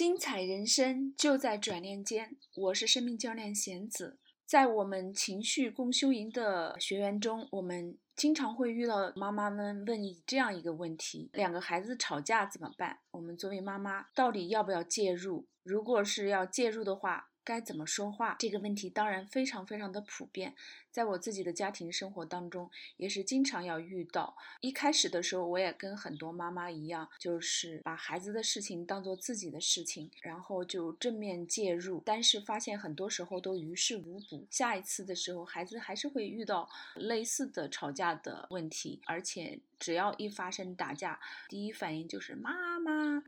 精彩人生就在转念间。我是生命教练贤子。在我们情绪共修营的学员中，我们经常会遇到妈妈们问你这样一个问题：两个孩子吵架怎么办？我们作为妈妈，到底要不要介入？如果是要介入的话，该怎么说话？这个问题当然非常非常的普遍，在我自己的家庭生活当中也是经常要遇到。一开始的时候，我也跟很多妈妈一样，就是把孩子的事情当做自己的事情，然后就正面介入。但是发现很多时候都于事无补。下一次的时候，孩子还是会遇到类似的吵架的问题，而且只要一发生打架，第一反应就是妈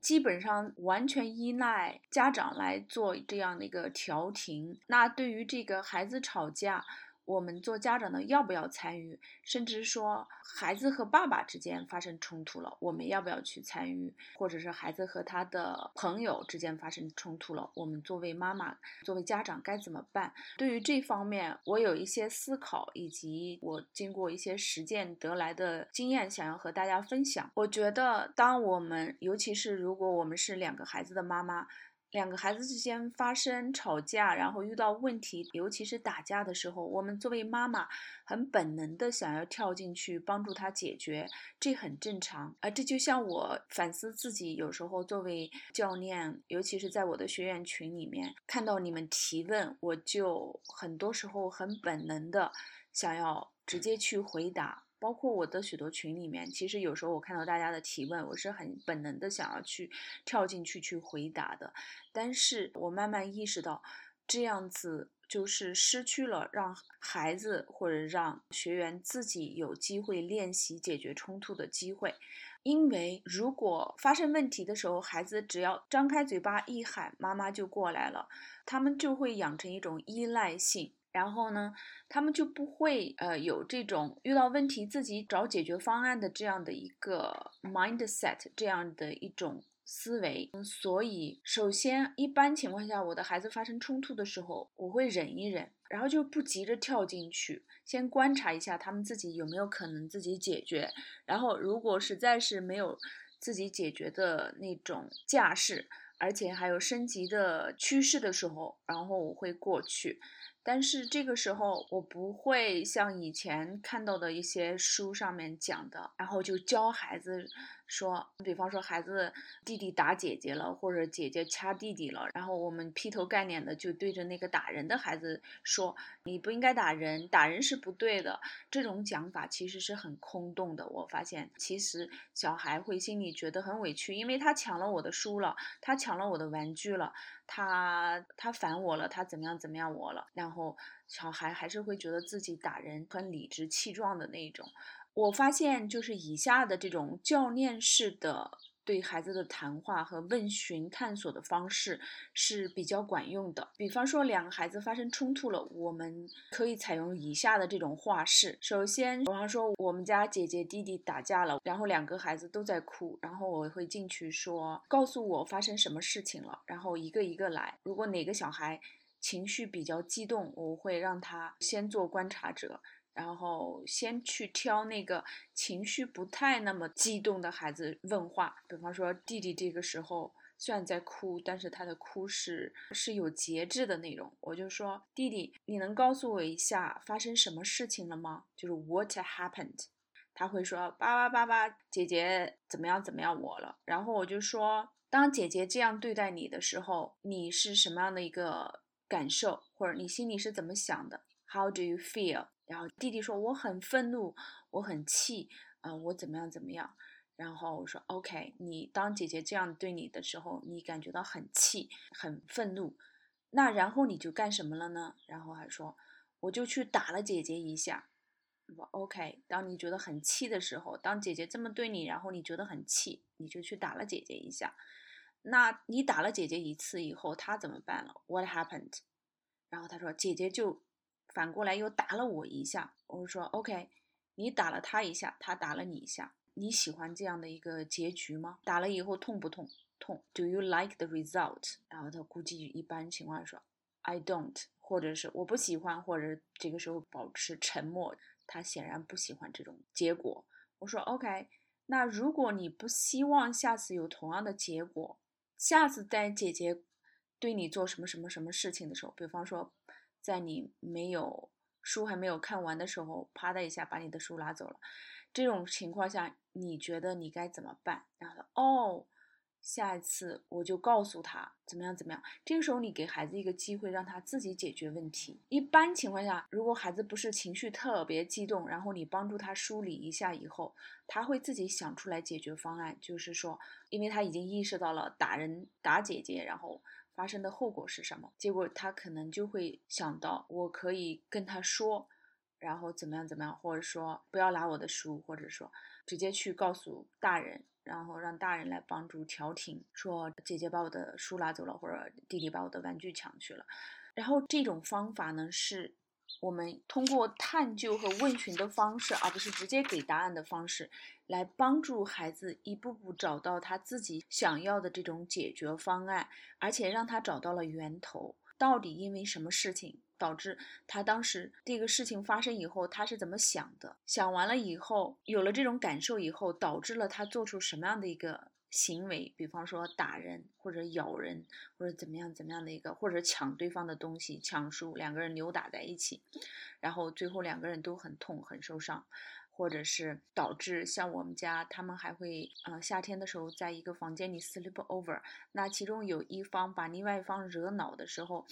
基本上完全依赖家长来做这样的一个。调停。那对于这个孩子吵架，我们做家长的要不要参与？甚至说孩子和爸爸之间发生冲突了，我们要不要去参与？或者是孩子和他的朋友之间发生冲突了，我们作为妈妈、作为家长该怎么办？对于这方面，我有一些思考，以及我经过一些实践得来的经验，想要和大家分享。我觉得，当我们，尤其是如果我们是两个孩子的妈妈。两个孩子之间发生吵架，然后遇到问题，尤其是打架的时候，我们作为妈妈很本能的想要跳进去帮助他解决，这很正常。啊这就像我反思自己，有时候作为教练，尤其是在我的学员群里面，看到你们提问，我就很多时候很本能的想要直接去回答。包括我的许多群里面，其实有时候我看到大家的提问，我是很本能的想要去跳进去去回答的。但是我慢慢意识到，这样子就是失去了让孩子或者让学员自己有机会练习解决冲突的机会。因为如果发生问题的时候，孩子只要张开嘴巴一喊，妈妈就过来了，他们就会养成一种依赖性。然后呢，他们就不会呃有这种遇到问题自己找解决方案的这样的一个 mindset，这样的一种思维。所以，首先一般情况下，我的孩子发生冲突的时候，我会忍一忍，然后就不急着跳进去，先观察一下他们自己有没有可能自己解决。然后，如果实在是没有自己解决的那种架势，而且还有升级的趋势的时候，然后我会过去。但是这个时候，我不会像以前看到的一些书上面讲的，然后就教孩子。说，比方说孩子弟弟打姐姐了，或者姐姐掐弟弟了，然后我们劈头盖脸的就对着那个打人的孩子说：“你不应该打人，打人是不对的。”这种讲法其实是很空洞的。我发现，其实小孩会心里觉得很委屈，因为他抢了我的书了，他抢了我的玩具了，他他烦我了，他怎么样怎么样我了，然后小孩还是会觉得自己打人很理直气壮的那一种。我发现，就是以下的这种教练式的对孩子的谈话和问询探索的方式是比较管用的。比方说，两个孩子发生冲突了，我们可以采用以下的这种话式。首先，比方说我们家姐姐弟弟打架了，然后两个孩子都在哭，然后我会进去说：“告诉我发生什么事情了。”然后一个一个来。如果哪个小孩情绪比较激动，我会让他先做观察者。然后先去挑那个情绪不太那么激动的孩子问话，比方说弟弟这个时候虽然在哭，但是他的哭是是有节制的那种。我就说弟弟，你能告诉我一下发生什么事情了吗？就是 What happened？他会说爸爸，爸爸，姐姐怎么样怎么样我了。然后我就说，当姐姐这样对待你的时候，你是什么样的一个感受，或者你心里是怎么想的？How do you feel？然后弟弟说我很愤怒，我很气，啊，我怎么样怎么样？然后我说 OK，你当姐姐这样对你的时候，你感觉到很气、很愤怒，那然后你就干什么了呢？然后还说我就去打了姐姐一下。我 OK，当你觉得很气的时候，当姐姐这么对你，然后你觉得很气，你就去打了姐姐一下。那你打了姐姐一次以后，她怎么办了？What happened？然后他说姐姐就。反过来又打了我一下，我说 OK，你打了他一下，他打了你一下，你喜欢这样的一个结局吗？打了以后痛不痛？痛。Do you like the result？然后他估计一般情况说 I don't，或者是我不喜欢，或者这个时候保持沉默。他显然不喜欢这种结果。我说 OK，那如果你不希望下次有同样的结果，下次在姐姐对你做什么什么什么事情的时候，比方说，在你没有书还没有看完的时候，啪的一下把你的书拿走了，这种情况下，你觉得你该怎么办？然后哦。下一次我就告诉他怎么样怎么样。这个时候你给孩子一个机会，让他自己解决问题。一般情况下，如果孩子不是情绪特别激动，然后你帮助他梳理一下以后，他会自己想出来解决方案。就是说，因为他已经意识到了打人打姐姐，然后发生的后果是什么，结果他可能就会想到，我可以跟他说，然后怎么样怎么样，或者说不要拿我的书，或者说直接去告诉大人。然后让大人来帮助调停，说姐姐把我的书拿走了，或者弟弟把我的玩具抢去了。然后这种方法呢，是我们通过探究和问询的方式，而不是直接给答案的方式，来帮助孩子一步步找到他自己想要的这种解决方案，而且让他找到了源头，到底因为什么事情。导致他当时这个事情发生以后，他是怎么想的？想完了以后，有了这种感受以后，导致了他做出什么样的一个行为？比方说打人，或者咬人，或者怎么样怎么样的一个，或者抢对方的东西，抢书，两个人扭打在一起，然后最后两个人都很痛，很受伤，或者是导致像我们家，他们还会，呃，夏天的时候在一个房间里 sleep over，那其中有一方把另外一方惹恼的时候。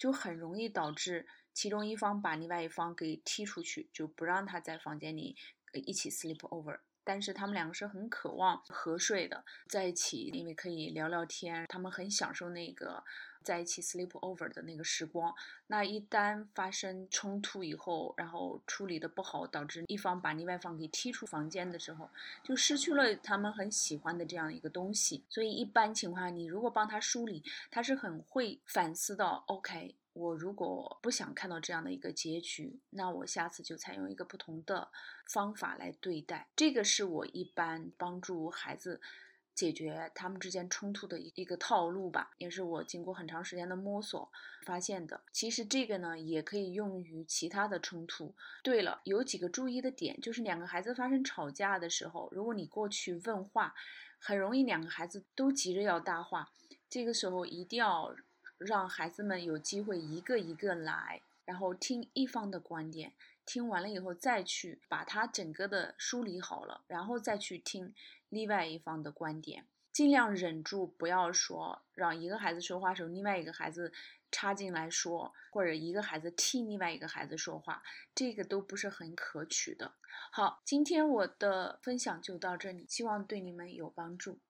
就很容易导致其中一方把另外一方给踢出去，就不让他在房间里一起 sleep over。但是他们两个是很渴望合睡的，在一起，因为可以聊聊天，他们很享受那个在一起 sleep over 的那个时光。那一旦发生冲突以后，然后处理的不好，导致一方把另外一方给踢出房间的时候，就失去了他们很喜欢的这样一个东西。所以一般情况下，你如果帮他梳理，他是很会反思到，OK。我如果不想看到这样的一个结局，那我下次就采用一个不同的方法来对待。这个是我一般帮助孩子解决他们之间冲突的一一个套路吧，也是我经过很长时间的摸索发现的。其实这个呢，也可以用于其他的冲突。对了，有几个注意的点，就是两个孩子发生吵架的时候，如果你过去问话，很容易两个孩子都急着要搭话，这个时候一定要。让孩子们有机会一个一个来，然后听一方的观点，听完了以后再去把它整个的梳理好了，然后再去听另外一方的观点，尽量忍住不要说，让一个孩子说话时候，另外一个孩子插进来说，或者一个孩子替另外一个孩子说话，这个都不是很可取的。好，今天我的分享就到这里，希望对你们有帮助。